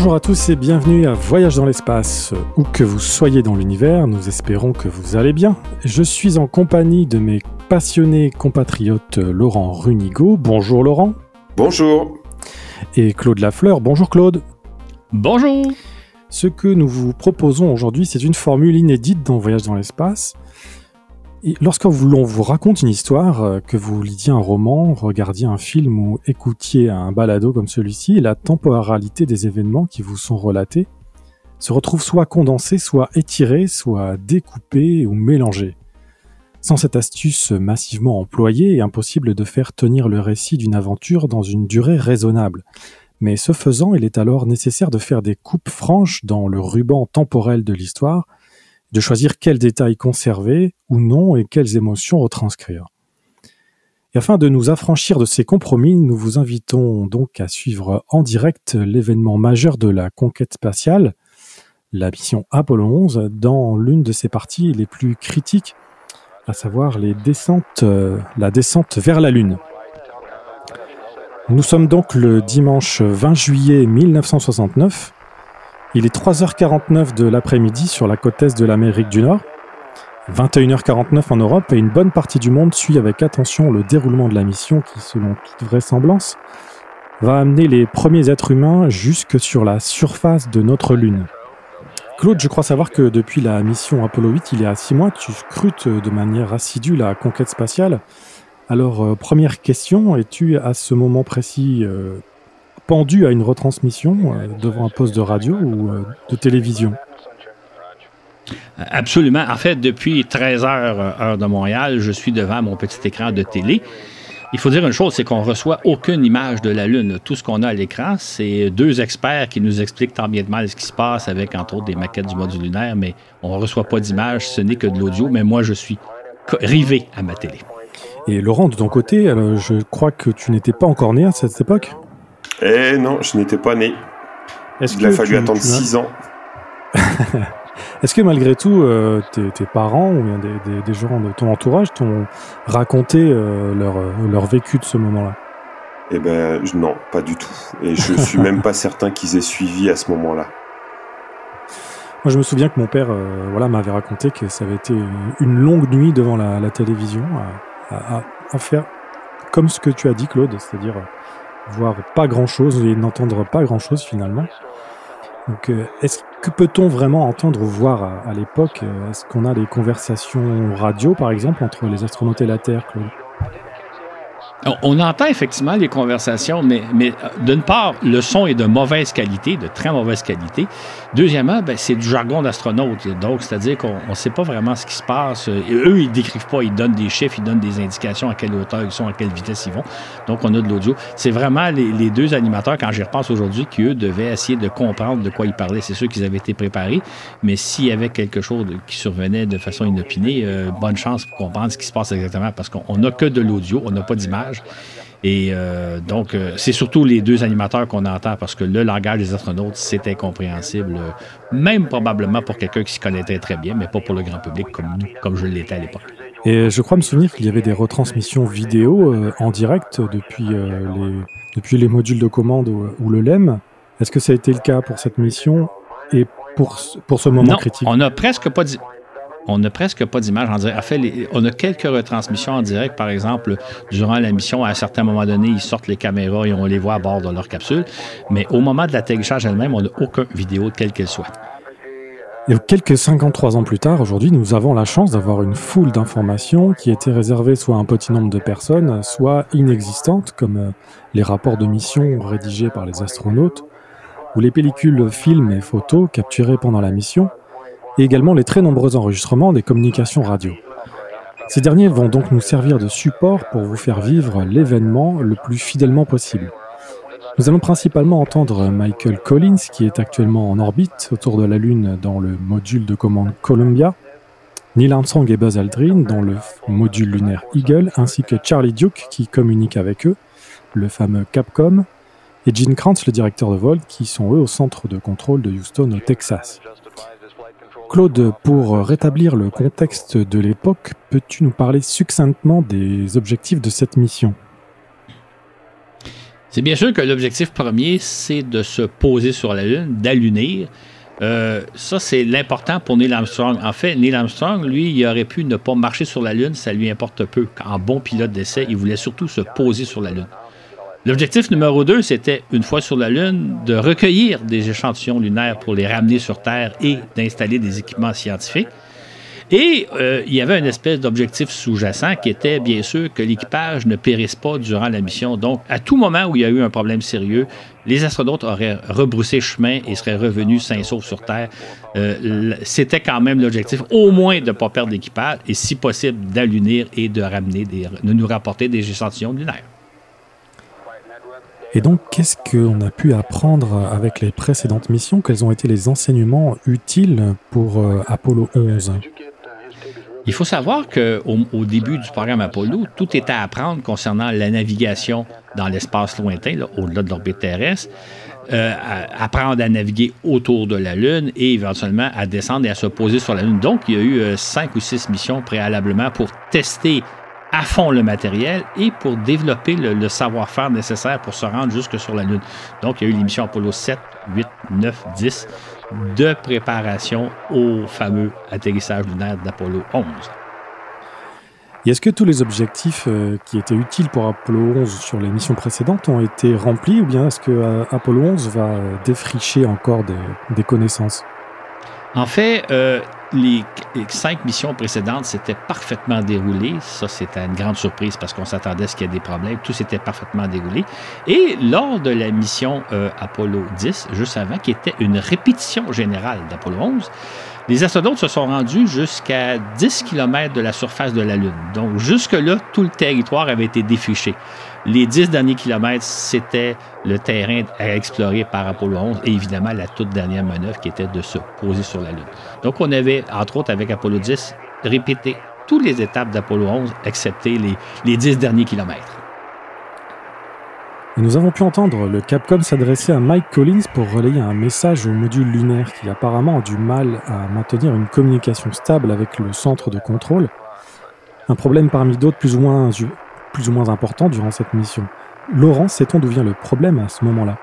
Bonjour à tous et bienvenue à Voyage dans l'espace. Où que vous soyez dans l'univers, nous espérons que vous allez bien. Je suis en compagnie de mes passionnés compatriotes Laurent Runigo. Bonjour Laurent. Bonjour. Et Claude Lafleur. Bonjour Claude. Bonjour. Ce que nous vous proposons aujourd'hui, c'est une formule inédite dans Voyage dans l'espace. Lorsque l'on vous raconte une histoire, euh, que vous lisiez un roman, regardiez un film ou écoutiez un balado comme celui-ci, la temporalité des événements qui vous sont relatés se retrouve soit condensée, soit étirée, soit découpée ou mélangée. Sans cette astuce massivement employée, est impossible de faire tenir le récit d'une aventure dans une durée raisonnable. Mais ce faisant, il est alors nécessaire de faire des coupes franches dans le ruban temporel de l'histoire, de choisir quels détails conserver ou non et quelles émotions retranscrire. Et afin de nous affranchir de ces compromis, nous vous invitons donc à suivre en direct l'événement majeur de la conquête spatiale, la mission Apollo 11, dans l'une de ses parties les plus critiques, à savoir euh, la descente vers la Lune. Nous sommes donc le dimanche 20 juillet 1969 il est 3h49 de l'après-midi sur la côte est de l'Amérique du Nord, 21h49 en Europe et une bonne partie du monde suit avec attention le déroulement de la mission qui, selon toute vraisemblance, va amener les premiers êtres humains jusque sur la surface de notre Lune. Claude, je crois savoir que depuis la mission Apollo 8, il y a six mois, tu scrutes de manière assidue la conquête spatiale. Alors, euh, première question, es-tu à ce moment précis euh, pendu à une retransmission euh, devant un poste de radio ou euh, de télévision Absolument. En fait, depuis 13 heures, euh, heure de Montréal, je suis devant mon petit écran de télé. Il faut dire une chose, c'est qu'on reçoit aucune image de la Lune. Tout ce qu'on a à l'écran, c'est deux experts qui nous expliquent tant bien de mal ce qui se passe avec, entre autres, des maquettes du module lunaire, mais on ne reçoit pas d'image, ce n'est que de l'audio, mais moi, je suis rivé à ma télé. Et Laurent, de ton côté, je crois que tu n'étais pas encore né à cette époque? Eh non, je n'étais pas né. Il a fallu attendre 6 ans. Est-ce que malgré tout, euh, tes, parents ou des, des, gens de ton entourage t'ont raconté euh, leur, euh, leur vécu de ce moment-là? Eh ben non, pas du tout. Et je suis même pas certain qu'ils aient suivi à ce moment-là. Moi, je me souviens que mon père voilà, m'avait raconté que ça avait été une longue nuit devant la, télévision à, à, faire comme ce que tu as dit, Claude, c'est-à-dire voir pas grand-chose et n'entendre pas grand-chose finalement. Donc, euh, est-ce que peut-on vraiment entendre ou voir à, l'époque euh, Est-ce qu'on a des conversations radio, par exemple, entre les astronautes et la Terre, on entend effectivement les conversations, mais, mais euh, d'une part, le son est de mauvaise qualité, de très mauvaise qualité. Deuxièmement, ben, c'est du jargon d'astronaute. Donc, c'est-à-dire qu'on ne sait pas vraiment ce qui se passe. Eux, ils décrivent pas, ils donnent des chiffres, ils donnent des indications à quelle hauteur ils sont, à quelle vitesse ils vont. Donc, on a de l'audio. C'est vraiment les, deux animateurs, quand j'y repense aujourd'hui, qui, eux, devaient essayer de comprendre de quoi ils parlaient. C'est sûr qu'ils avaient été préparés, mais s'il y avait quelque chose qui survenait de façon inopinée, euh, bonne chance pour comprendre ce qui se passe exactement, parce qu'on n'a que de l'audio, on n'a pas d'image. Et euh, donc, euh, c'est surtout les deux animateurs qu'on entend parce que le langage des astronautes, c'est incompréhensible, euh, même probablement pour quelqu'un qui s'y connaissait très bien, mais pas pour le grand public comme nous, comme je l'étais à l'époque. Et je crois me souvenir qu'il y avait des retransmissions vidéo en direct depuis, les, depuis les modules de commande ou, le LEM. Est-ce que ça a été le cas pour cette mission et pour, pour ce moment non, critique? On n'a presque pas dit on n'a presque pas d'image en direct. En fait, on a quelques retransmissions en direct, par exemple, durant la mission, à un certain moment donné, ils sortent les caméras et on les voit à bord de leur capsule. Mais au moment de l'atterrissage elle-même, on n'a aucune vidéo, quelle qu'elle soit. Et quelques 53 ans plus tard, aujourd'hui, nous avons la chance d'avoir une foule d'informations qui étaient réservées soit à un petit nombre de personnes, soit inexistantes, comme euh, les rapports de mission rédigés par les astronautes, ou les pellicules, films et photos capturés pendant la mission, et également les très nombreux enregistrements des communications radio. Ces derniers vont donc nous servir de support pour vous faire vivre l'événement le plus fidèlement possible. Nous allons principalement entendre Michael Collins, qui est actuellement en orbite autour de la Lune dans le module de commande Columbia, Neil Armstrong et Buzz Aldrin dans le module lunaire Eagle, ainsi que Charlie Duke qui communique avec eux, le fameux Capcom, et Gene Krantz, le directeur de vol, qui sont eux au centre de contrôle de Houston au Texas. Claude, pour rétablir le contexte de l'époque, peux-tu nous parler succinctement des objectifs de cette mission? C'est bien sûr que l'objectif premier, c'est de se poser sur la Lune, d'allunir. Euh, ça, c'est l'important pour Neil Armstrong. En fait, Neil Armstrong, lui, il aurait pu ne pas marcher sur la Lune, ça lui importe peu. En bon pilote d'essai, il voulait surtout se poser sur la Lune. L'objectif numéro 2, c'était, une fois sur la Lune, de recueillir des échantillons lunaires pour les ramener sur Terre et d'installer des équipements scientifiques. Et euh, il y avait une espèce d'objectif sous-jacent qui était bien sûr que l'équipage ne périsse pas durant la mission. Donc, à tout moment où il y a eu un problème sérieux, les astronautes auraient rebroussé chemin et seraient revenus sains saufs sur Terre. Euh, c'était quand même l'objectif, au moins de ne pas perdre l'équipage et, si possible, d'allunir et de ramener de nous rapporter des échantillons lunaires. Et donc, qu'est-ce qu'on a pu apprendre avec les précédentes missions? Quels ont été les enseignements utiles pour euh, Apollo 11 il faut savoir qu'au au début du programme Apollo, tout était à apprendre concernant la navigation dans l'espace lointain, au-delà de l'orbite terrestre, euh, apprendre à naviguer autour de la Lune et éventuellement à descendre et à se poser sur la Lune. Donc, il y a eu euh, cinq ou six missions préalablement pour tester à fond le matériel et pour développer le, savoir-faire nécessaire pour se rendre jusque sur la Lune. Donc, il y a eu les missions Apollo 7, 8, 9, 10 de préparation au fameux atterrissage lunaire d'Apollo 11. est-ce que tous les objectifs euh, qui étaient utiles pour Apollo 11 sur les missions précédentes ont été remplis ou bien est-ce que euh, Apollo 11 va défricher encore des connaissances? En fait, euh, les, cinq missions précédentes s'étaient parfaitement déroulées. Ça, c'était une grande surprise parce qu'on s'attendait à ce qu'il y ait des problèmes. Tout s'était parfaitement déroulé. Et lors de la mission euh, Apollo 10, juste avant, qui était une répétition générale d'Apollo 11, les astronautes se sont rendus jusqu'à 10 km de la surface de la Lune. Donc, jusque-là, tout le territoire avait été défriché. Les 10 derniers kilomètres, c'était le terrain à explorer par Apollo 11 et évidemment la toute dernière manœuvre qui était de se poser sur la Lune. Donc, on avait, entre autres, avec Apollo 10, répété toutes les étapes d'Apollo 11, excepté les, les 10 derniers kilomètres. nous avons pu entendre le Capcom s'adresser à Mike Collins pour relayer un message au module lunaire qui apparemment a du mal à maintenir une communication stable avec le centre de contrôle. Un problème parmi d'autres plus ou moins plus ou moins important durant cette mission. Laurent, sait-on d'où vient le problème à ce moment-là?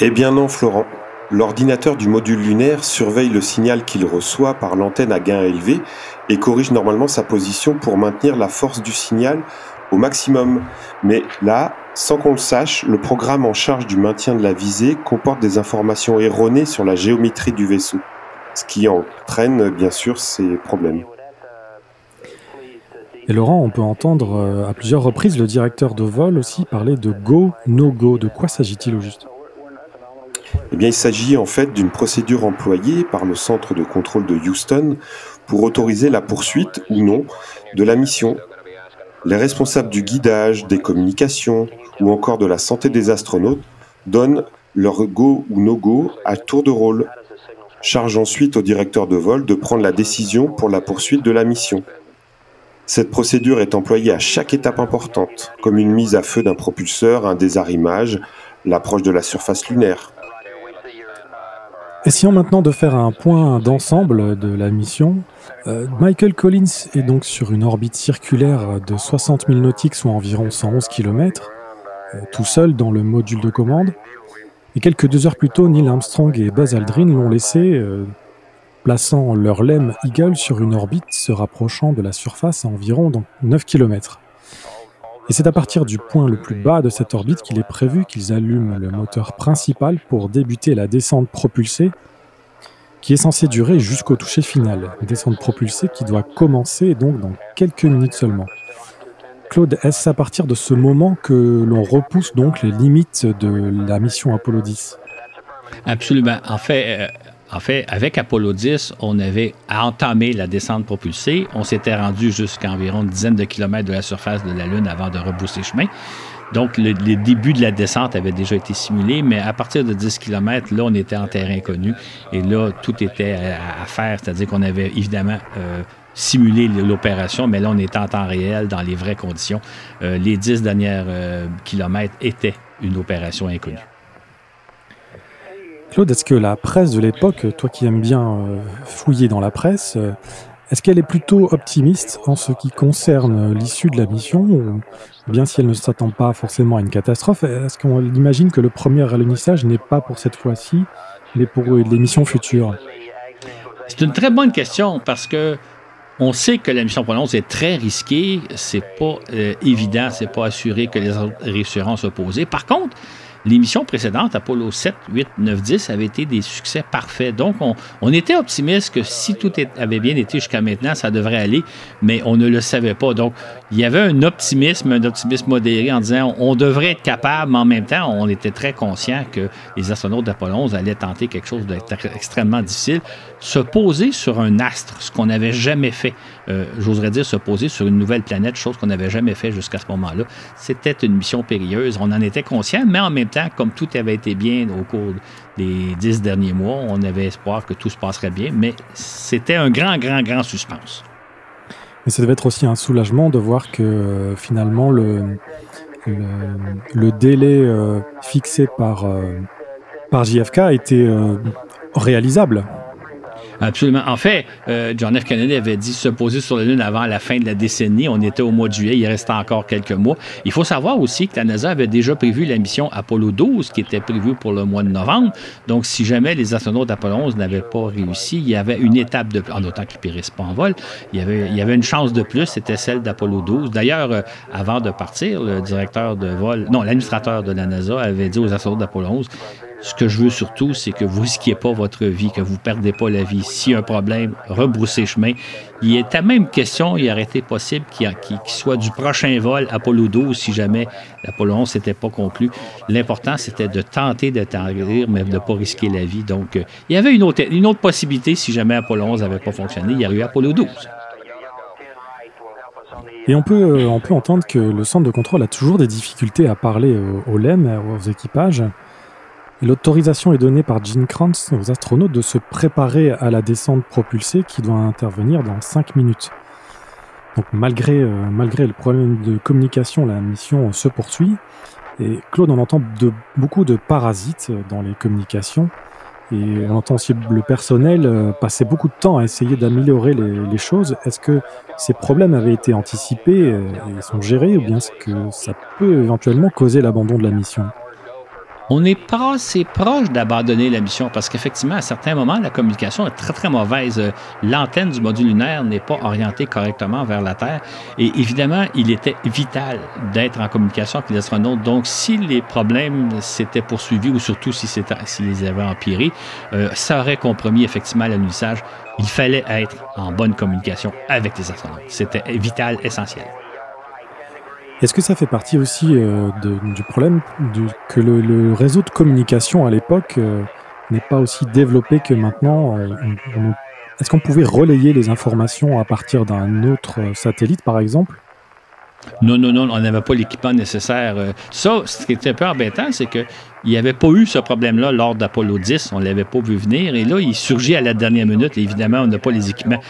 Eh bien non, Florent. L'ordinateur du module lunaire surveille le signal qu'il reçoit par l'antenne à gain élevé et corrige normalement sa position pour maintenir la force du signal au maximum. Mais là, sans qu'on le sache, le programme en charge du maintien de la visée comporte des informations erronées sur la géométrie du vaisseau, ce qui entraîne bien sûr ces problèmes. Et Laurent, on peut entendre euh, à plusieurs reprises le directeur de vol aussi parler de go, no go. De quoi s'agit-il au juste? Eh bien, il s'agit en fait d'une procédure employée par le centre de contrôle de Houston pour autoriser la poursuite ou non de la mission. Les responsables du guidage, des communications ou encore de la santé des astronautes donnent leur go ou no go à tour de rôle. Charge ensuite au directeur de vol de prendre la décision pour la poursuite de la mission. Cette procédure est employée à chaque étape importante, comme une mise à feu d'un propulseur, un désarrimage, l'approche de la surface lunaire. Essayons maintenant de faire un point d'ensemble de la mission. Euh, Michael Collins est donc sur une orbite circulaire de 60 000 nautiques, soit environ 111 km, euh, tout seul dans le module de commande. Et quelques deux heures plus tôt, Neil Armstrong et Buzz Aldrin l'ont laissé euh, plaçant leur LEM Eagle sur une orbite se rapprochant de la surface à environ 9 km. Et c'est à partir du point le plus bas de cette orbite qu'il est prévu qu'ils allument le moteur principal pour débuter la descente propulsée, qui est censée durer jusqu'au toucher final. Descente propulsée qui doit commencer donc dans quelques minutes seulement. Claude, est-ce à partir de ce moment que l'on repousse donc les limites de la mission Apollo 10 Absolument. En fait, euh, en fait, avec Apollo 10, on avait entamé la descente propulsée. On s'était rendu jusqu'à environ une dizaine de kilomètres de la surface de la Lune avant de rebousser chemin. Donc, le, les débuts de la descente avaient déjà été simulés, mais à partir de 10 km, là, on était en terrain connu. Et là, tout était à, faire, c'est-à-dire qu'on avait évidemment euh, simulé l'opération, mais là, on était en temps réel, dans les vraies conditions. Euh, les 10 derniers euh, kilomètres étaient une opération inconnue. Claude, est-ce que la presse de l'époque, toi qui aimes bien euh, fouiller dans la presse, euh, Est-ce qu'elle est plutôt optimiste en ce qui concerne l'issue de la mission, ou bien si elle ne s'attend pas forcément à une catastrophe, est-ce qu'on imagine que le premier alunissage n'est pas pour cette fois-ci, mais pour les missions futures? C'est une très bonne question parce que on sait que la mission Apollo est très risquée, c'est pas euh, évident, c'est pas assuré que les réussiront à s'opposer. Par contre, les missions précédentes, Apollo 7, 8, 9, 10, avaient été des succès parfaits. Donc, on, était optimiste que si tout avait bien été jusqu'à maintenant, ça devrait aller, mais on ne le savait pas. Donc, il y avait un optimisme, un optimisme modéré en disant on devrait être capable, mais en même temps, on était très conscient que les astronautes d'Apollo 11 allaient tenter quelque chose d'extrêmement difficile, se poser sur un astre, ce qu'on n'avait jamais fait. Euh, j'oserais dire se poser sur une nouvelle planète, chose qu'on n'avait jamais fait jusqu'à ce moment-là. C'était une mission périlleuse. On en était conscient, mais en même temps, comme tout avait été bien au cours des dix derniers mois, on avait espoir que tout se passerait bien, mais c'était un grand, grand, grand suspense. Mais ça devait être aussi un soulagement de voir que euh, finalement le, délai euh, fixé par, par JFK était réalisable. Absolument. En fait, euh, John F. Kennedy avait dit se poser sur la Lune avant la fin de la décennie. On était au mois de juillet, il restait encore quelques mois. Il faut savoir aussi que la NASA avait déjà prévu la mission Apollo 12, qui était prévue pour le mois de novembre. Donc, si jamais les astronautes d'Apollo 11 n'avaient pas réussi, il y avait une étape de plus, en autant qu'ils ne périssent pas en vol, il y, avait, une chance de plus, c'était celle d'Apollo 12. D'ailleurs, euh, avant de partir, le directeur de vol, non, l'administrateur de la NASA avait dit aux astronautes d'Apollo 11 ce que je veux surtout, c'est que vous risquiez pas votre vie, que vous perdez pas la vie. S'il y a un problème, rebroussez chemin. Il est à même question, il aurait été possible qu'il soit du prochain vol Apollo 12 si jamais l'Apollo 11 n'était pas conclu. L'important, c'était de tenter d'atterrir, mais de ne pas risquer la vie. Donc, euh, il y avait une autre, une autre possibilité si jamais Apollo 11 n'avait pas fonctionné. Il y aurait eu Apollo 12. Et on peut, euh, on peut entendre que le centre de contrôle a toujours des difficultés à parler aux LEM, aux équipages. L'autorisation est donnée par Gene Kranz aux astronautes de se préparer à la descente propulsée qui doit intervenir dans 5 minutes. Donc malgré, euh, malgré le problème de communication, la mission se poursuit. Et Claude, on entend beaucoup de parasites dans les communications. Et on entend aussi le personnel euh, passer beaucoup de temps à essayer d'améliorer les, les, choses. Est-ce que ces problèmes avaient été anticipés euh, et sont gérés ou bien est-ce que ça peut éventuellement causer l'abandon de la mission? On est pas assez proche d'abandonner la mission parce qu'effectivement, à certains moments, la communication est très, très mauvaise. L'antenne du module lunaire n'est pas orientée correctement vers la Terre. Et évidemment, il était vital d'être en communication avec les astronautes. Donc, si les problèmes s'étaient poursuivis ou surtout si s'ils avaient empiré, euh, ça aurait compromis effectivement l'annulissage. Il fallait être en bonne communication avec les astronautes. C'était vital, essentiel. Est-ce que ça fait partie aussi euh, du problème que le, réseau de communication à l'époque euh, n'est pas aussi développé que maintenant euh, Est-ce qu'on pouvait relayer les informations à partir d'un autre satellite, par exemple? Non, non, non, on n'avait pas l'équipement nécessaire. Ça, ce qui était un peu embêtant, c'est qu'il n'y avait pas eu ce problème-là lors d'Apollo 10. On ne l'avait pas vu venir. Et là, il surgit à la dernière minute. évidemment, on n'a pas les équipements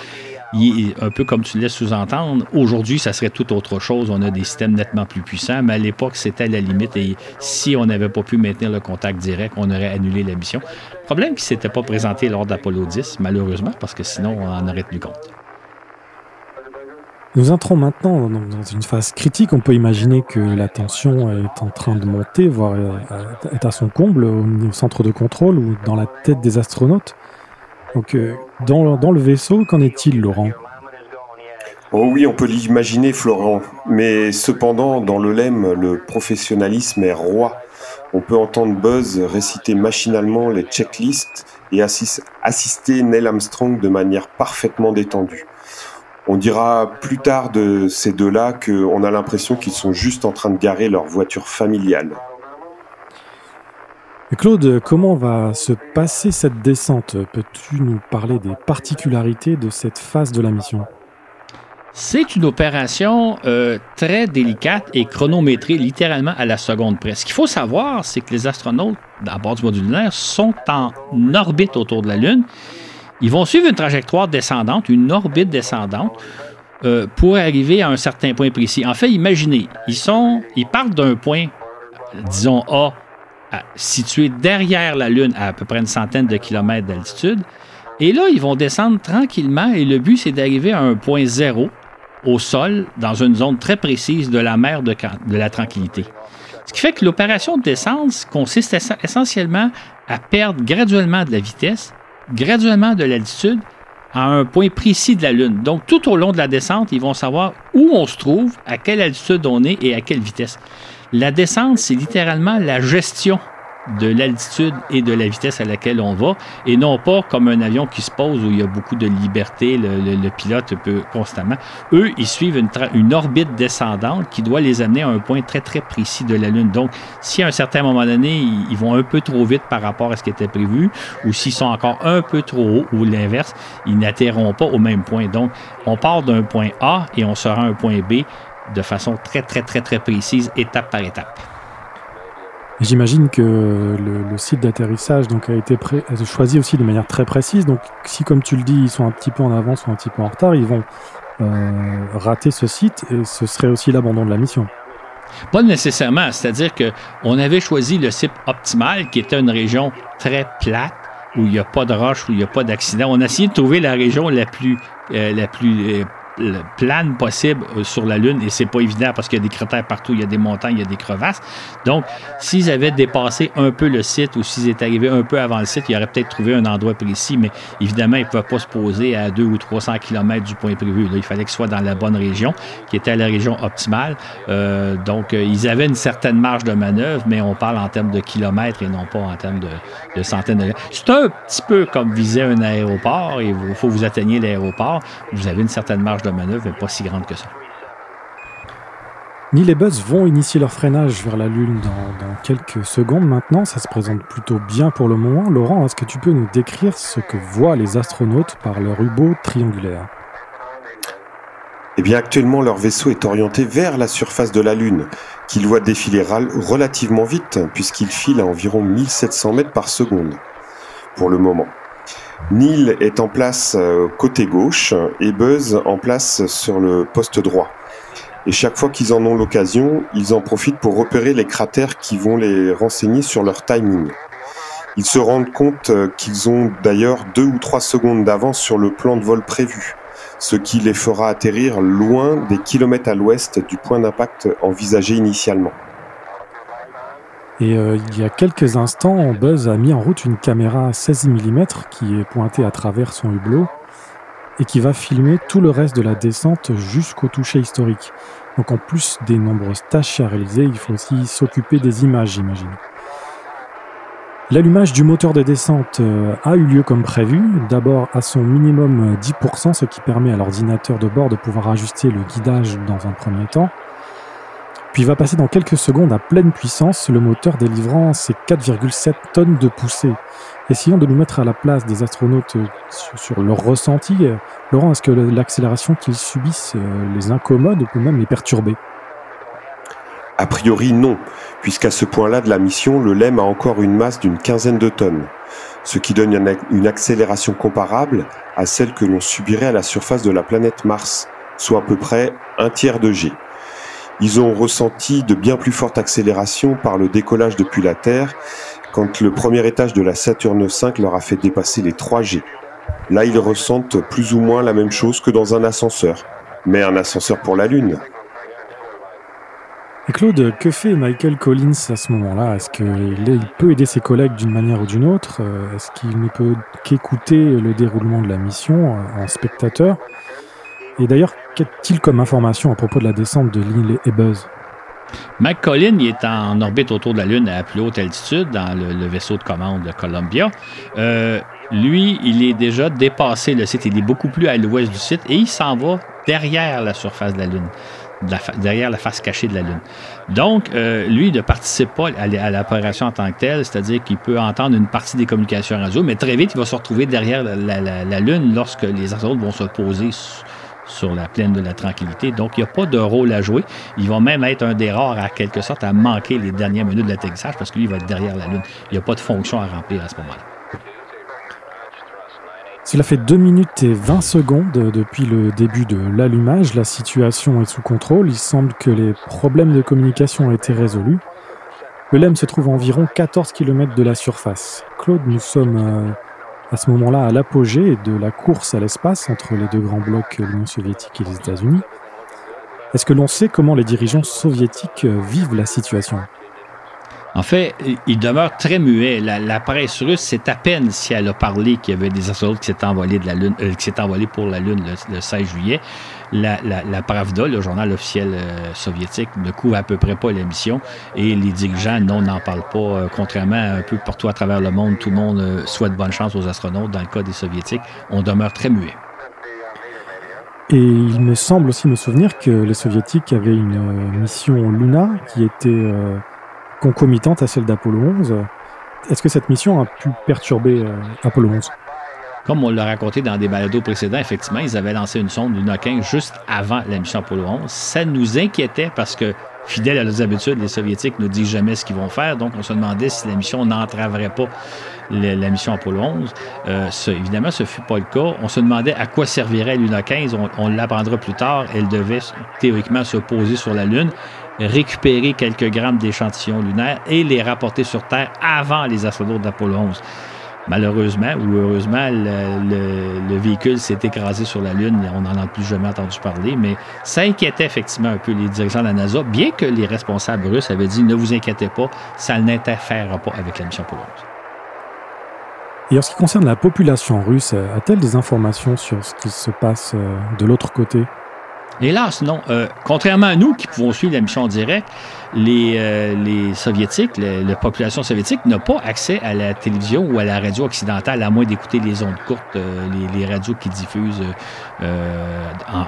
un peu comme tu laisses sous-entendre, aujourd'hui, ça serait tout autre chose. On a des systèmes nettement plus puissants, mais à l'époque, c'était la limite. Et si on n'avait pas pu maintenir le contact direct, on aurait annulé la mission. Problème qui ne s'était pas présenté lors d'Apollo 10, malheureusement, parce que sinon, on en aurait tenu compte. Nous entrons maintenant dans une phase critique. On peut imaginer que la tension est en train de monter, voire euh, est à son comble au centre de contrôle ou dans la tête des astronautes. Donc, euh, dans, dans le vaisseau, qu'en est-il, Laurent? Oh oui, on peut l'imaginer, Florent. Mais cependant, dans le LEM, le professionnalisme est roi. On peut entendre Buzz réciter machinalement les checklists et assister Neil Armstrong de manière parfaitement détendue. On dira plus tard de ces deux-là qu'on a l'impression qu'ils sont juste en train de garer leur voiture familiale. Claude, comment va se passer cette descente? Peux-tu nous parler des particularités de cette phase de la mission? C'est une opération euh, très délicate et chronométrée littéralement à la seconde près. Ce qu'il faut savoir, c'est que les astronautes à bord du module lunaire sont en orbite autour de la Lune. Ils vont suivre une trajectoire descendante, une orbite descendante, euh, pour arriver à un certain point précis. En fait, imaginez, ils sont, ils partent d'un point, disons A, situé derrière la Lune à à peu près une centaine de kilomètres d'altitude. Et là, ils vont descendre tranquillement et le but, c'est d'arriver à un point zéro au sol dans une zone très précise de la mer de, de la tranquillité. Ce qui fait que l'opération de descente consiste essentiellement à perdre graduellement de la vitesse, graduellement de l'altitude, à un point précis de la Lune. Donc, tout au long de la descente, ils vont savoir où on se trouve, à quelle altitude on est et à quelle vitesse. La descente, c'est littéralement la gestion de l'altitude et de la vitesse à laquelle on va, et non pas comme un avion qui se pose où il y a beaucoup de liberté, le, pilote peut constamment. Eux, ils suivent une, une, orbite descendante qui doit les amener à un point très très précis de la Lune. Donc, si à un certain moment donné, ils, vont un peu trop vite par rapport à ce qui était prévu, ou s'ils sont encore un peu trop hauts, ou l'inverse, ils n'atterront pas au même point. Donc, on part d'un point A et on sera à un point B de façon très très très très précise, étape par étape. J'imagine que le, site d'atterrissage donc a été choisi aussi de manière très précise. Donc, si comme tu le dis, ils sont un petit peu en avance ou un petit peu en retard, ils vont euh, rater ce site et ce serait aussi l'abandon de la mission. Pas nécessairement, c'est-à-dire que on avait choisi le site optimal, qui était une région très plate où il n'y a pas de roche, où il n'y a pas d'accident. On a essayé de trouver la région la plus, euh, la plus euh, plane possible euh, sur la Lune et c'est pas évident parce qu'il y a des cratères partout, il y a des montagnes, il y a des crevasses. Donc, s'ils avaient dépassé un peu le site ou s'ils étaient arrivés un peu avant le site, ils auraient peut-être trouvé un endroit précis, mais évidemment, ils ne pouvaient pas se poser à 2 ou 300 km du point prévu. Là, il fallait qu'ils soient dans la bonne région, qui était la région optimale. Euh, donc, euh, ils avaient une certaine marge de manœuvre, mais on parle en termes de kilomètres et non pas en termes de, centaines de C'est un petit peu comme viser un aéroport et il faut vous atteigniez l'aéroport. Vous avez une certaine marge de manœuvre, mais pas si grande que ça. Neil et Buzz vont initier leur freinage vers la Lune dans, quelques secondes maintenant. Ça se présente plutôt bien pour le moment. Laurent, est-ce que tu peux nous décrire ce que voient les astronautes par leur U-boat triangulaire? Eh bien, actuellement, leur vaisseau est orienté vers la surface de la Lune, qu'ils voient défiler relativement vite, puisqu'il file à environ 1700 mètres par seconde, pour le moment. Neil est en place euh, côté gauche et Buzz en place sur le poste droit. Et chaque fois qu'ils en ont l'occasion, ils en profitent pour repérer les cratères qui vont les renseigner sur leur timing. Ils se rendent compte euh, qu'ils ont d'ailleurs deux ou trois secondes d'avance sur le plan de vol prévu, ce qui les fera atterrir loin des kilomètres à l'ouest du point d'impact envisagé initialement. Et euh, il y a quelques instants, Buzz a mis en route une caméra 16 mm qui est pointée à travers son hublot et qui va filmer tout le reste de la descente jusqu'au toucher historique. Donc en plus des nombreuses tâches à réaliser, il faut aussi s'occuper des images, j'imagine. L'allumage du moteur de descente euh, a eu lieu comme prévu, d'abord à son minimum 10%, ce qui permet à l'ordinateur de bord de pouvoir ajuster le guidage dans un premier temps puis va passer dans quelques secondes à pleine puissance, le moteur délivrant ses 4,7 tonnes de poussée. Essayons de nous mettre à la place des astronautes euh, sur, leur ressenti. Euh, Laurent, est-ce que l'accélération qu'ils subissent euh, les incommode ou peut même les perturber A priori non, puisqu'à ce point-là de la mission, le LEM a encore une masse d'une quinzaine de tonnes, ce qui donne une accélération comparable à celle que l'on subirait à la surface de la planète Mars, soit à peu près un tiers de G. Ils ont ressenti de bien plus fortes accélérations par le décollage depuis la Terre quand le premier étage de la Saturne V leur a fait dépasser les 3G. Là, ils ressentent plus ou moins la même chose que dans un ascenseur, mais un ascenseur pour la Lune. Et Claude, que fait Michael Collins à ce moment-là? Est-ce qu'il peut aider ses collègues d'une manière ou d'une autre? Est-ce qu'il ne peut qu'écouter le déroulement de la mission euh, en spectateur? Et d'ailleurs, Qu'a-t-il comme information à propos de la descente de l'île et Buzz? Mike Collin est en orbite autour de la Lune à plus haute altitude dans le, vaisseau de commande de Columbia. Euh, lui, il est déjà dépassé le site. Il est beaucoup plus à l'ouest du site et il s'en va derrière la surface de la Lune, derrière la face cachée de la Lune. Donc, euh, lui ne participe pas à l'opération en tant que telle, c'est-à-dire qu'il peut entendre une partie des communications radio, mais très vite, il va se retrouver derrière la, Lune lorsque les astronautes vont se poser sur la plaine de la tranquillité. Donc, il n'y a pas de rôle à jouer. Il va même être un des rares, à quelque sorte, à manquer les dernières minutes de l'atterrissage parce que lui, il va être derrière la Lune. Il n'y a pas de fonction à remplir à ce moment-là. Cela fait 2 minutes et 20 secondes depuis le début de l'allumage. La situation est sous contrôle. Il semble que les problèmes de communication ont été résolus. Le LEM se trouve à environ 14 km de la surface. Claude, nous sommes euh, à ce moment-là à l'apogée de la course à l'espace entre les deux grands blocs, l'Union soviétique et les États-Unis. Est-ce que l'on sait comment les dirigeants soviétiques vivent la situation? En fait, il demeure très muet. La, presse russe, c'est à peine si elle a parlé qu'il y avait des astronautes euh, qui s'étaient envolés pour la Lune le, 16 juillet. La, Pravda, le journal officiel euh, soviétique, ne couvre à peu près pas l'émission et les dirigeants non n'en parlent pas. Euh, contrairement un peu partout à travers le monde, tout le monde souhaite bonne chance aux astronautes. Dans le cas des soviétiques, on demeure très muet. Et il me semble aussi me souvenir que les soviétiques avaient une mission Luna qui était concomitante à celle d'Apollo 11. Est-ce que cette mission a pu perturber euh, Apollo 11 comme on l'a raconté dans des balados précédents, effectivement, ils avaient lancé une sonde 15 juste avant la mission Apollo 11. Ça nous inquiétait parce que, fidèles à leurs habitudes, les Soviétiques ne disent jamais ce qu'ils vont faire. Donc, on se demandait si la mission n'entraverait pas la, mission Apollo 11. Euh, évidemment, ce ne fut pas le cas. On se demandait à quoi servirait Luna 15. On, on l'apprendra plus tard. Elle devait théoriquement se poser sur la Lune récupérer quelques grammes d'échantillons lunaires et les rapporter sur Terre avant les astronautes d'Apollo 11. Malheureusement ou heureusement, le, véhicule s'est écrasé sur la Lune. On n'en a plus jamais entendu parler, mais ça inquiétait effectivement un peu les dirigeants de la NASA, bien que les responsables russes avaient dit ne vous inquiétez pas, ça n'interférera pas avec la mission Apollo 11. Et en ce qui concerne la population russe, a-t-elle des informations sur ce qui se passe euh, de l'autre côté? Hélas, non. Euh, contrairement à nous qui pouvons suivre la mission en direct, les, euh, les Soviétiques, la population soviétique n'a pas accès à la télévision ou à la radio occidentale, à moins d'écouter les ondes courtes, euh, les, les, radios qui diffusent euh, en,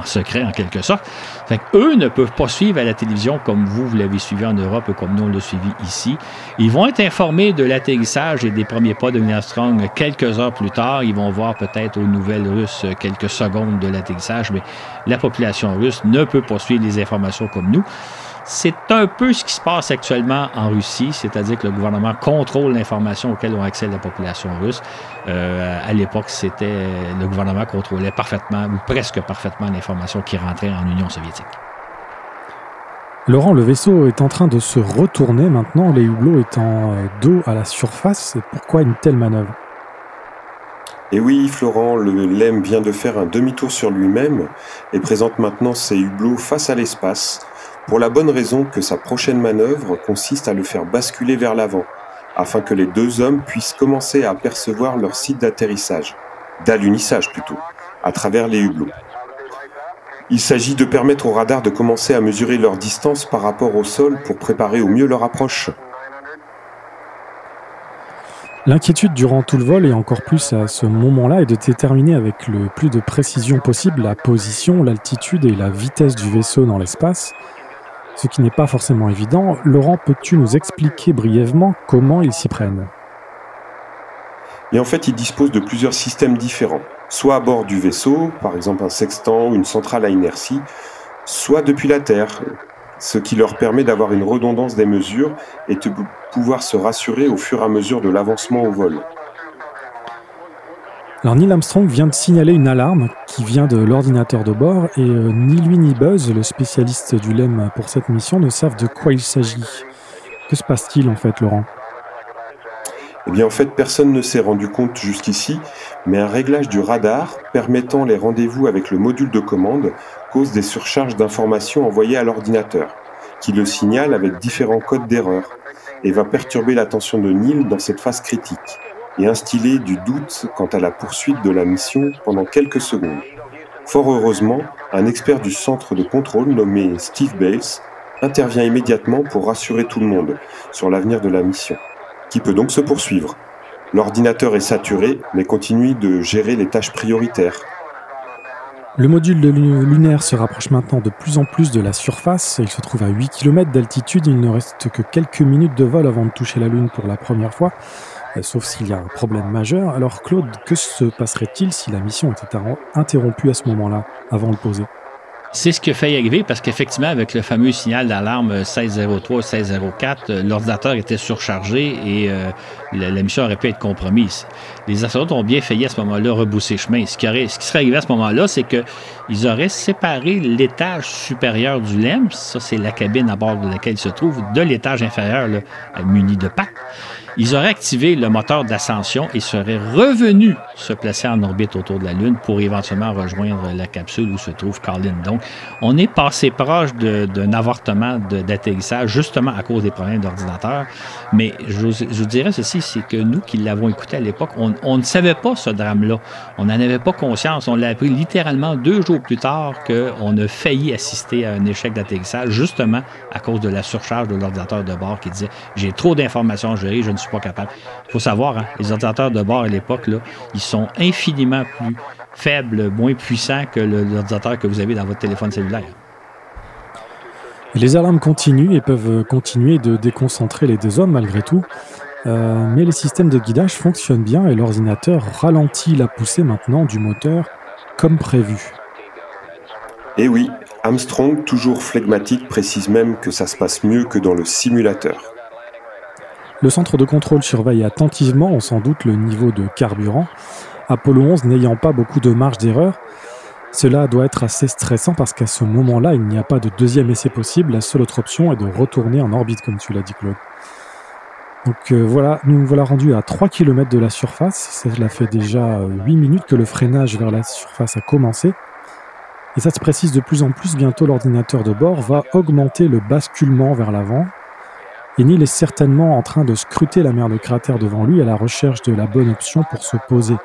en, secret, en quelque sorte. Fait eux ne peuvent pas suivre à la télévision comme vous, vous l'avez suivi en Europe, comme nous, on l'a suivi ici. Ils vont être informés de l'atterrissage et des premiers pas de Neil Armstrong quelques heures plus tard. Ils vont voir peut-être aux nouvelles russes quelques secondes de l'atterrissage, mais la population russe ne peut pas suivre les informations comme nous. C'est un peu ce qui se passe actuellement en Russie, c'est-à-dire que le gouvernement contrôle l'information auquel ont accès la population russe. Euh, à l'époque, c'était le gouvernement contrôlait parfaitement ou presque parfaitement l'information qui rentrait en Union soviétique. Laurent, le vaisseau est en train de se retourner maintenant, les hublots étant euh, dos à la surface. Pourquoi une telle manœuvre? Et oui, Florent, le LEM vient de faire un demi-tour sur lui-même et présente maintenant ses hublots face à l'espace, pour la bonne raison que sa prochaine manœuvre consiste à le faire basculer vers l'avant, afin que les deux hommes puissent commencer à apercevoir leur site d'atterrissage, d'alunissage plutôt, à travers les hublots. Il s'agit de permettre au radar de commencer à mesurer leur distance par rapport au sol pour préparer au mieux leur approche. L'inquiétude durant tout le vol et encore plus à ce moment-là est de déterminer avec le plus de précision possible la position, l'altitude et la vitesse du vaisseau dans l'espace, ce qui n'est pas forcément évident. Laurent, peux-tu nous expliquer brièvement comment ils s'y prennent? Et en fait, ils disposent de plusieurs systèmes différents, soit à bord du vaisseau, par exemple un sextant ou une centrale à inertie, soit depuis la Terre, ce qui leur permet d'avoir une redondance des mesures et de pouvoir se rassurer au fur et à mesure de l'avancement au vol. Alors Neil Armstrong vient de signaler une alarme qui vient de l'ordinateur de bord et euh, ni lui ni Buzz, le spécialiste du LEM pour cette mission, ne savent de quoi il s'agit. Que se passe-t-il en fait, Laurent? Eh bien en fait, personne ne s'est rendu compte jusqu'ici, mais un réglage du radar permettant les rendez-vous avec le module de commande cause des surcharges d'informations envoyées à l'ordinateur, qui le signale avec différents codes d'erreur et va perturber l'attention de Neil dans cette phase critique et instiller du doute quant à la poursuite de la mission pendant quelques secondes. Fort heureusement, un expert du centre de contrôle nommé Steve Bales intervient immédiatement pour rassurer tout le monde sur l'avenir de la mission, qui peut donc se poursuivre. L'ordinateur est saturé, mais continue de gérer les tâches prioritaires. Le module lunaire se rapproche maintenant de plus en plus de la surface. Il se trouve à 8 km d'altitude. Il ne reste que quelques minutes de vol avant de toucher la Lune pour la première fois. Sauf s'il y a un problème majeur. Alors Claude, que se passerait-il si la mission était interrompue à ce moment-là, avant de poser? C'est ce qui a failli arriver parce qu'effectivement, avec le fameux signal d'alarme 1603, 1604, euh, l'ordinateur était surchargé et euh, la, mission aurait pu être compromise. Les astronautes ont bien failli à ce moment-là rebousser chemin. Ce qui, serait arrivé à ce moment-là, c'est qu'ils auraient séparé l'étage supérieur du LEM, ça c'est la cabine à bord de laquelle ils se trouvent, de l'étage inférieur muni de pattes ils auraient activé le moteur d'ascension et seraient revenus se placer en orbite autour de la Lune pour éventuellement rejoindre la capsule où se trouve Colin. Donc, on est passé proche d'un avortement d'atterrissage justement à cause des problèmes d'ordinateur. Mais je, je, dirais ceci, c'est que nous qui l'avons écouté à l'époque, on, on, ne savait pas ce drame-là. On n'en avait pas conscience. On l'a appris littéralement deux jours plus tard qu'on a failli assister à un échec d'atterrissage justement à cause de la surcharge de l'ordinateur de bord qui disait j'ai trop d'informations à gérer, je ne suis pas capable. Il faut savoir, hein, les ordinateurs de bord à l'époque, ils sont infiniment plus faibles, moins puissants que l'ordinateur que vous avez dans votre téléphone cellulaire. Les alarmes continuent et peuvent continuer de déconcentrer les deux hommes malgré tout. Euh, mais les systèmes de guidage fonctionnent bien et l'ordinateur ralentit la poussée maintenant du moteur comme prévu. Et eh oui, Armstrong, toujours flegmatique, précise même que ça se passe mieux que dans le simulateur. Le centre de contrôle surveille attentivement, sans doute, le niveau de carburant. Apollo 11 n'ayant pas beaucoup de marge d'erreur, cela doit être assez stressant parce qu'à ce moment-là, il n'y a pas de deuxième essai possible. La seule autre option est de retourner en orbite, comme tu l'as dit, Claude. Donc euh, voilà, nous voilà rendus à 3 km de la surface. Cela fait déjà 8 minutes que le freinage vers la surface a commencé. Et ça se précise de plus en plus, bientôt l'ordinateur de bord va augmenter le basculement vers l'avant. Et Neil est certainement en train de scruter la mer de cratère devant lui à la recherche de la bonne option pour se poser.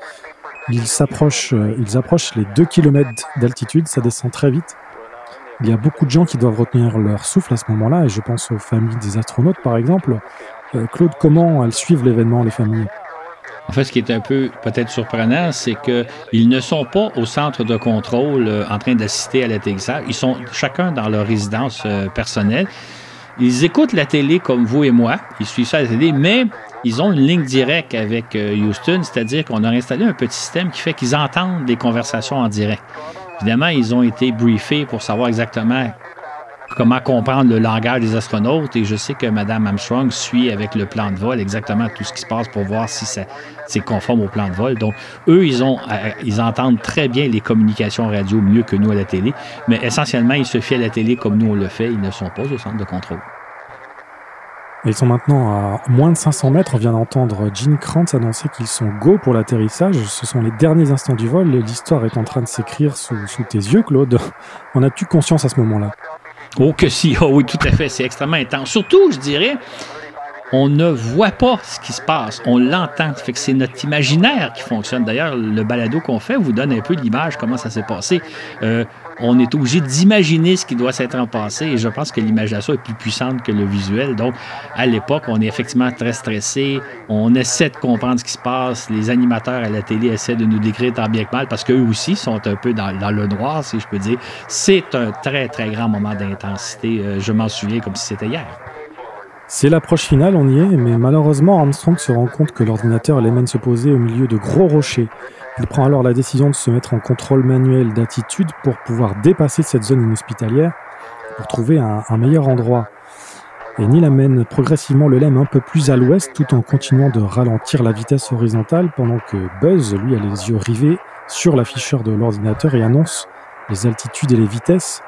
Ils s'approchent, euh, ils approchent les 2 km d'altitude, ça descend très vite. Il y a beaucoup de gens qui doivent retenir leur souffle à ce moment-là, et je pense aux familles des astronautes par exemple. Euh, Claude, comment elles suivent l'événement, les familles? En fait, ce qui est un peu peut-être surprenant, c'est qu'ils ne sont pas au centre de contrôle euh, en train d'assister à l'atterrissage. Ils sont chacun dans leur résidence personnelle. Ils écoutent la télé comme vous et moi. Ils suivent ça à la télé, mais ils ont une ligne directe avec euh, Houston, c'est-à-dire qu'on a installé un petit système qui fait qu'ils entendent des conversations en direct. Évidemment, ils ont été briefés pour savoir exactement comment comprendre le langage des astronautes et je sais que Mme Armstrong suit avec le plan de vol exactement tout ce qui se passe pour voir si c'est conforme au plan de vol. Donc, eux, ils, ont, euh, ils entendent très bien les communications radio mieux que nous à la télé, mais essentiellement, ils se fient à la télé comme nous on le fait. Ils ne sont pas au centre de contrôle. Ils sont maintenant à moins de 500 mètres. On vient d'entendre Gene Krantz annoncer qu'ils sont go pour l'atterrissage. Ce sont les derniers instants du vol. L'histoire est en train de s'écrire sous, sous tes yeux, Claude. En as-tu conscience à ce moment-là? Oh que si, oh oui, tout à fait, c'est extrêmement intense. Surtout, je dirais, on ne voit pas ce qui se passe, on l'entend. Fait que c'est notre imaginaire qui fonctionne. D'ailleurs, le balado qu'on fait vous donne un peu l'image, comment ça s'est passé. Euh, on est obligé d'imaginer ce qui doit s'être passé et je pense que l'imagination est plus puissante que le visuel. Donc, à l'époque, on est effectivement très stressé, on essaie de comprendre ce qui se passe, les animateurs à la télé essaient de nous décrire tant bien que mal parce qu'eux aussi sont un peu dans, le noir, si je peux dire. C'est un très, très grand moment d'intensité. Euh, je m'en souviens comme si c'était hier. C'est l'approche finale, on y est, mais malheureusement Armstrong se rend compte que l'ordinateur les mène se poser au milieu de gros rochers. Il prend alors la décision de se mettre en contrôle manuel d'attitude pour pouvoir dépasser cette zone inhospitalière pour trouver un, meilleur endroit. Et Neil amène progressivement le LEM un peu plus à l'ouest tout en continuant de ralentir la vitesse horizontale pendant que Buzz, lui, a les yeux rivés sur l'afficheur de l'ordinateur et annonce les altitudes et les vitesses.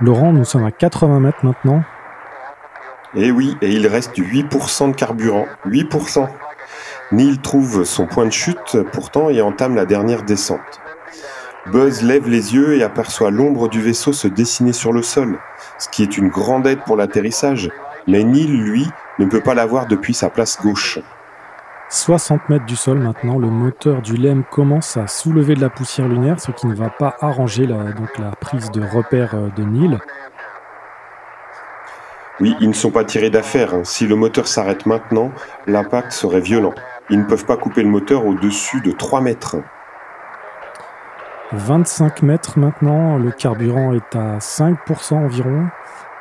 Laurent, nous sommes à 80 mètres maintenant. Et eh oui, et il reste 8% de carburant. 8%. Neil trouve son point de chute pourtant et entame la dernière descente. Buzz lève les yeux et aperçoit l'ombre du vaisseau se dessiner sur le sol, ce qui est une grande aide pour l'atterrissage, mais Neil, lui, ne peut pas la voir depuis sa place gauche. 60 mètres du sol maintenant, le moteur du LEM commence à soulever de la poussière lunaire, ce qui ne va pas arranger la, donc la prise de repère euh, de Neil. Oui, ils ne sont pas tirés d'affaire. Hein. Si le moteur s'arrête maintenant, l'impact serait violent. Ils ne peuvent pas couper le moteur au-dessus de 3 mètres. 25 mètres maintenant, le carburant est à 5% environ.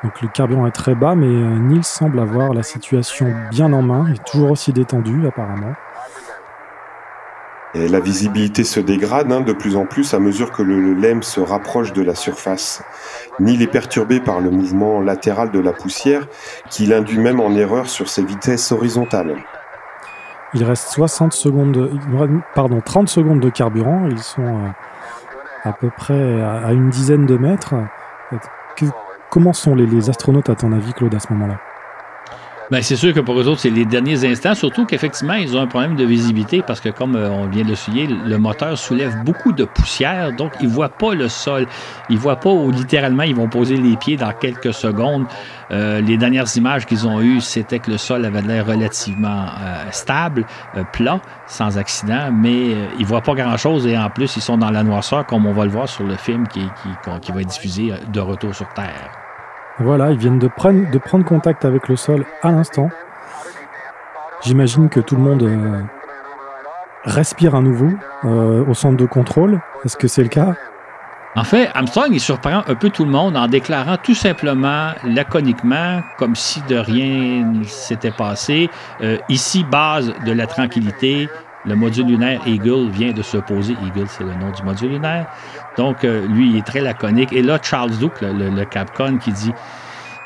Donc le carburant est très bas, mais euh, Neil semble avoir la situation bien en main et toujours aussi détendu apparemment. La visibilité se dégrade hein, de plus en plus à mesure que le LEM se rapproche de la surface. Neil est perturbé par le mouvement latéral de la poussière qui l'induit même en erreur sur ses vitesses horizontales. Il reste 60 secondes, pardon, 30 secondes de carburant. Ils sont euh, à peu près à une dizaine de mètres. comment sont les, astronautes à ton avis, Claude, à ce moment-là? Ben, c'est sûr que pour eux autres, c'est les derniers instants, surtout qu'effectivement, ils ont un problème de visibilité parce que, comme euh, on vient de le souligner, le moteur soulève beaucoup de poussière, donc ils ne voient pas le sol. Ils ne voient pas où littéralement ils vont poser les pieds dans quelques secondes. Euh, les dernières images qu'ils ont eues, c'était que le sol avait l'air relativement euh, stable, plat, sans accident, mais ils ne voient pas grand-chose et en plus, ils sont dans la noirceur, comme on va le voir sur le film qui, qui va être diffusé de retour sur Terre. Voilà, ils viennent de prendre, de prendre contact avec le sol à l'instant. J'imagine que tout le monde euh, respire à nouveau euh, au centre de contrôle. Est-ce que c'est le cas? En fait, Armstrong, il surprend un peu tout le monde en déclarant tout simplement, laconiquement, comme si de rien ne s'était passé, euh, ici, base de la tranquillité, le module lunaire Eagle vient de se poser. Eagle, c'est le nom du module lunaire. Donc, euh, lui, il est très laconique. Et là, Charles Duke, le, Capcom, qui dit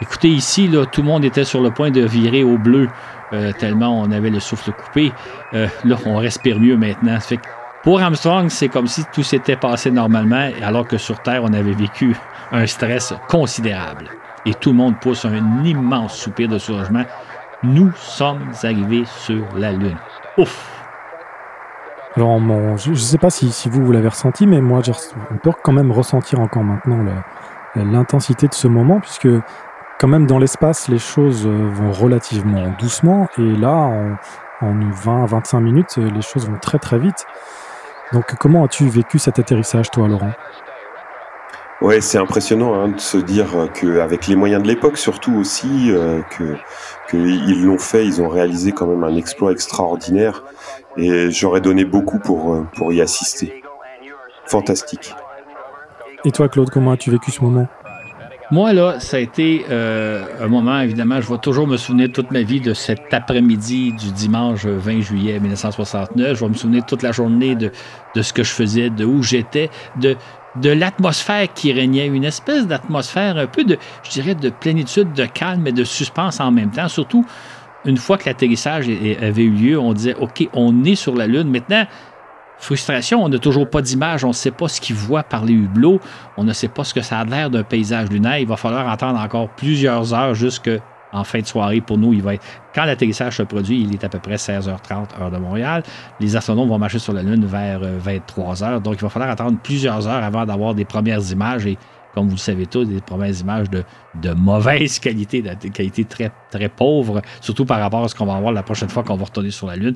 Écoutez, ici, tout le monde était sur le point de virer au bleu, euh, tellement on avait le souffle coupé. Euh, là, on respire mieux maintenant. Pour Armstrong, c'est comme si tout s'était passé normalement, alors que sur Terre, on avait vécu un stress considérable. Et tout le monde pousse un immense soupir de soulagement. Nous sommes arrivés sur la Lune. Ouf! Alors, je ne sais pas si, vous, vous l'avez ressenti, mais moi, on peut quand même ressentir encore maintenant l'intensité de ce moment, puisque quand même dans l'espace, les choses euh, vont relativement doucement, et là, en, en 20-25 minutes, les choses vont très très vite. Donc, comment as-tu vécu cet atterrissage, toi, Laurent? Ouais, c'est impressionnant hein, de se dire qu'avec les moyens de l'époque, surtout aussi, euh, que qu'ils l'ont fait, ils ont réalisé quand même un exploit extraordinaire. Et j'aurais donné beaucoup pour euh, pour y assister. Fantastique. Et toi, Claude, comment as-tu vécu ce moment? Moi, là, ça a été euh, un moment, évidemment, je vais toujours me souvenir toute ma vie de cet après-midi du dimanche 20 juillet 1969. Je vais me souvenir toute la journée de, de ce que je faisais, de où j'étais, de, de l'atmosphère qui régnait, une espèce d'atmosphère un peu de, je dirais, de plénitude, de calme et de suspense en même temps. Surtout, une fois que l'atterrissage avait eu lieu, on disait, OK, on est sur la Lune. Maintenant, frustration, on n'a toujours pas d'image, on ne sait pas ce qu'ils voient par les hublots, on ne sait pas ce que ça a l'air d'un paysage lunaire. Il va falloir attendre encore plusieurs heures jusqu'à en fin de soirée pour nous. Il va être, quand l'atterrissage se produit, il est à peu près 16h30 heure de Montréal. Les astronautes vont marcher sur la Lune vers 23h. Euh, Donc, il va falloir attendre plusieurs heures avant d'avoir des premières images. Et comme vous le savez tous, des premières images de, mauvaise qualité, de qualité très, très pauvre, surtout par rapport à ce qu'on va voir la prochaine fois qu'on va retourner sur la Lune.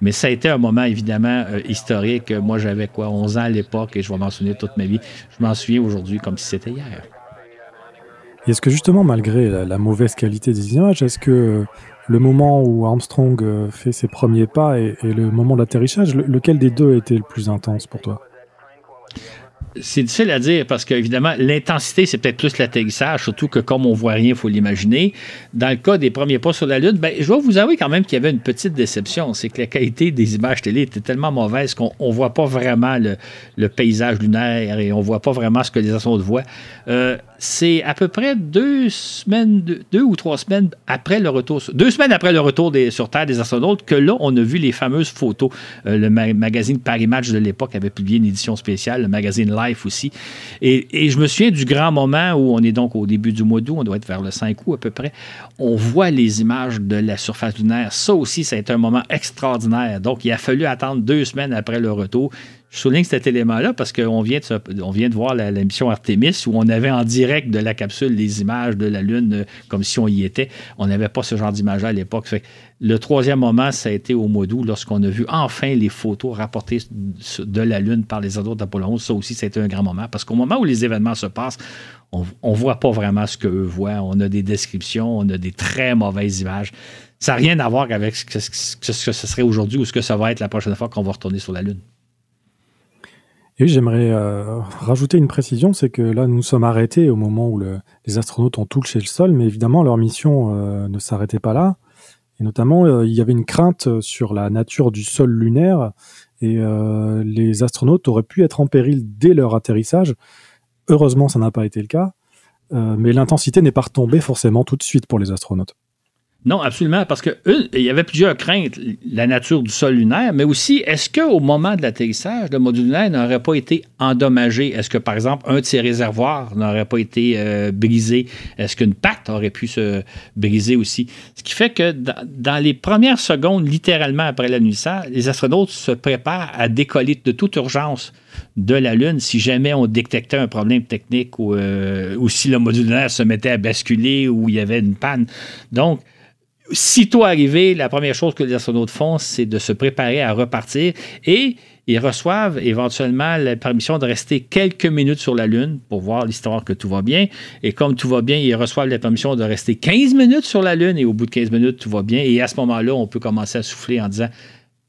Mais ça a été un moment évidemment euh, historique. Moi, j'avais quoi, 11 ans à l'époque et je vais m'en souvenir toute ma vie. Je m'en souviens aujourd'hui comme si c'était hier est-ce que justement, malgré la, mauvaise qualité des images, est-ce que le moment où Armstrong euh, fait ses premiers pas et, le moment de l'atterrissage, lequel des deux a été le plus intense pour toi? C'est difficile à dire parce qu'évidemment, l'intensité, c'est peut-être plus l'atterrissage, surtout que comme on voit rien, il faut l'imaginer. Dans le cas des premiers pas sur la Lune, ben, je dois vous avouer quand même qu'il y avait une petite déception. C'est que la qualité des images télé était tellement mauvaise qu'on ne voit pas vraiment le, paysage lunaire et on voit pas vraiment ce que les astronautes voient. Euh, c'est à peu près deux semaines, deux, ou trois semaines après le retour, deux semaines après le retour des, sur Terre des astronautes, que là, on a vu les fameuses photos. Euh, le magazine Paris Match de l'époque avait publié une édition spéciale, le magazine Life aussi. Et, je me souviens du grand moment où on est donc au début du mois d'août, on doit être vers le 5 août à peu près. On voit les images de la surface lunaire. Ça aussi, ça a été un moment extraordinaire. Donc, il a fallu attendre deux semaines après le retour. Je souligne cet élément-là parce qu'on vient, de, voir l'émission Artemis où on avait en direct de la capsule les images de la Lune euh, comme si on y était. On n'avait pas ce genre d'image à l'époque. Le troisième moment, ça a été au mois d'août lorsqu'on a vu enfin les photos rapportées de la Lune par les adultes d'Apollo 11. Ça aussi, été un grand moment parce qu'au moment où les événements se passent, on ne voit pas vraiment ce qu'eux voient. On a des descriptions, on a des très mauvaises images. Ça n'a rien à voir avec ce que ce serait aujourd'hui ou ce que ça va être la prochaine fois qu'on va retourner sur la Lune. Et j'aimerais euh, rajouter une précision, c'est que là, nous sommes arrêtés au moment où les astronautes ont touché le sol, mais évidemment, leur mission euh, ne s'arrêtait pas là. Et notamment, euh, il y avait une crainte sur la nature du sol lunaire, et les astronautes auraient pu être en péril dès leur atterrissage. Heureusement, ça n'a pas été le cas, mais l'intensité n'est pas retombée forcément tout de suite pour les astronautes. Non, absolument, parce que il y avait plusieurs craintes. La nature du sol lunaire, mais aussi, est-ce qu'au moment de l'atterrissage, le module lunaire n'aurait pas été endommagé? Est-ce que, par exemple, un de ses réservoirs n'aurait pas été euh, brisé? Est-ce qu'une patte aurait pu se briser aussi? Ce qui fait que dans, les premières secondes, littéralement après l'atterrissage, les astronautes se préparent à décoller de toute urgence de la Lune si jamais on détectait un problème technique ou, euh, ou si le module lunaire se mettait à basculer ou il y avait une panne. Donc, Sitôt arrivé, la première chose que les astronautes font, c'est de se préparer à repartir et ils reçoivent éventuellement la permission de rester quelques minutes sur la Lune pour voir l'histoire que tout va bien. Et comme tout va bien, ils reçoivent la permission de rester 15 minutes sur la Lune et au bout de 15 minutes, tout va bien. Et à ce moment-là, on peut commencer à souffler en disant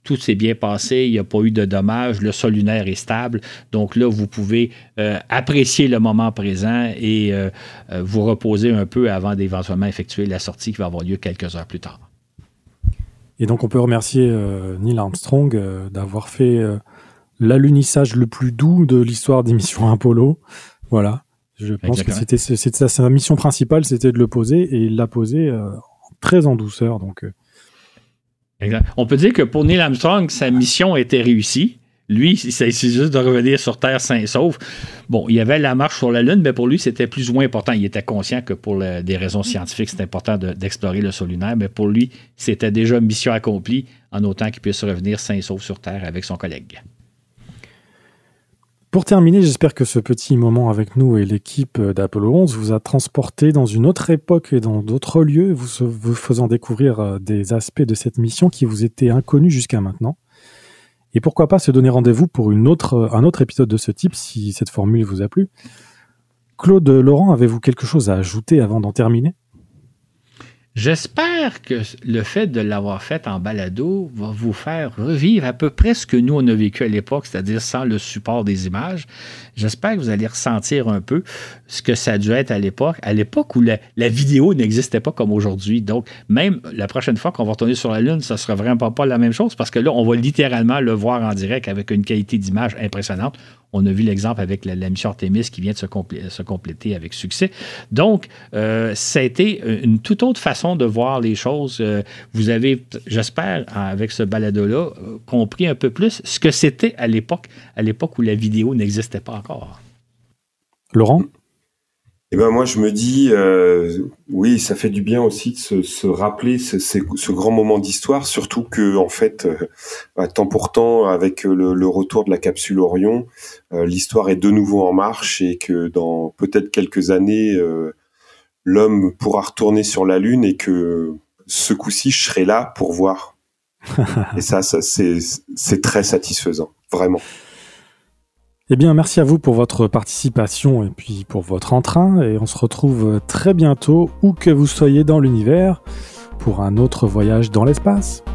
tout s'est bien passé, il n'y a pas eu de dommages, le sol lunaire est stable. Donc là, vous pouvez euh, apprécier le moment présent et euh, euh, vous reposer un peu avant d'éventuellement effectuer la sortie qui va avoir lieu quelques heures plus tard. Et donc on peut remercier Neil Armstrong d'avoir fait l'alunissage le plus doux de l'histoire des missions Apollo. Voilà. Je pense que c'était sa mission principale, c'était de le poser et il l'a posé très en douceur. Donc on peut dire que pour Neil Armstrong, sa mission était réussie. Lui, c'est juste de revenir sur Terre sain et sauf. Bon, il y avait la marche sur la Lune, mais pour lui, c'était plus ou moins important. Il était conscient que pour des raisons scientifiques, c'était important d'explorer le sol lunaire, mais pour lui, c'était déjà mission accomplie en autant qu'il puisse revenir sain et sauf sur Terre avec son collègue. Pour terminer, j'espère que ce petit moment avec nous et l'équipe d'Apollo 11 vous a transporté dans une autre époque et dans d'autres lieux, vous, vous faisant découvrir euh, des aspects de cette mission qui vous étaient inconnus jusqu'à maintenant. Et pourquoi pas se donner rendez-vous pour une autre, un autre épisode de ce type si cette formule vous a plu. Claude Laurent, avez-vous quelque chose à ajouter avant d'en terminer? J'espère que le fait de l'avoir fait en balado va vous faire revivre à peu près ce que nous, on a vécu à l'époque, c'est-à-dire sans le support des images. J'espère que vous allez ressentir un peu ce que ça a dû être à l'époque, à l'époque où la, vidéo n'existait pas comme aujourd'hui. Donc, même la prochaine fois qu'on va retourner sur la Lune, ça ne sera vraiment pas la même chose parce que là, on va littéralement le voir en direct avec une qualité d'image impressionnante. On a vu l'exemple avec la, mission Artemis qui vient de se, compléter avec succès. Donc, euh, une toute autre façon de voir les choses. Euh, vous avez, j'espère, avec ce balado-là, euh, compris un peu plus ce que c'était à l'époque, à l'époque où la vidéo n'existait pas encore. Laurent? Eh ben moi je me dis euh, oui ça fait du bien aussi de se, se rappeler ce, ce, grand moment d'histoire surtout que en fait euh, bah, temps pour temps avec le, le, retour de la capsule Orion euh, l'histoire est de nouveau en marche et que dans peut-être quelques années euh, l'homme pourra retourner sur la lune et que ce coup-ci je serai là pour voir et ça, ça c'est c'est très satisfaisant vraiment. Eh bien, merci à vous pour votre participation et puis pour votre entrain. Et on se retrouve très bientôt, où que vous soyez dans l'univers, pour un autre voyage dans l'espace.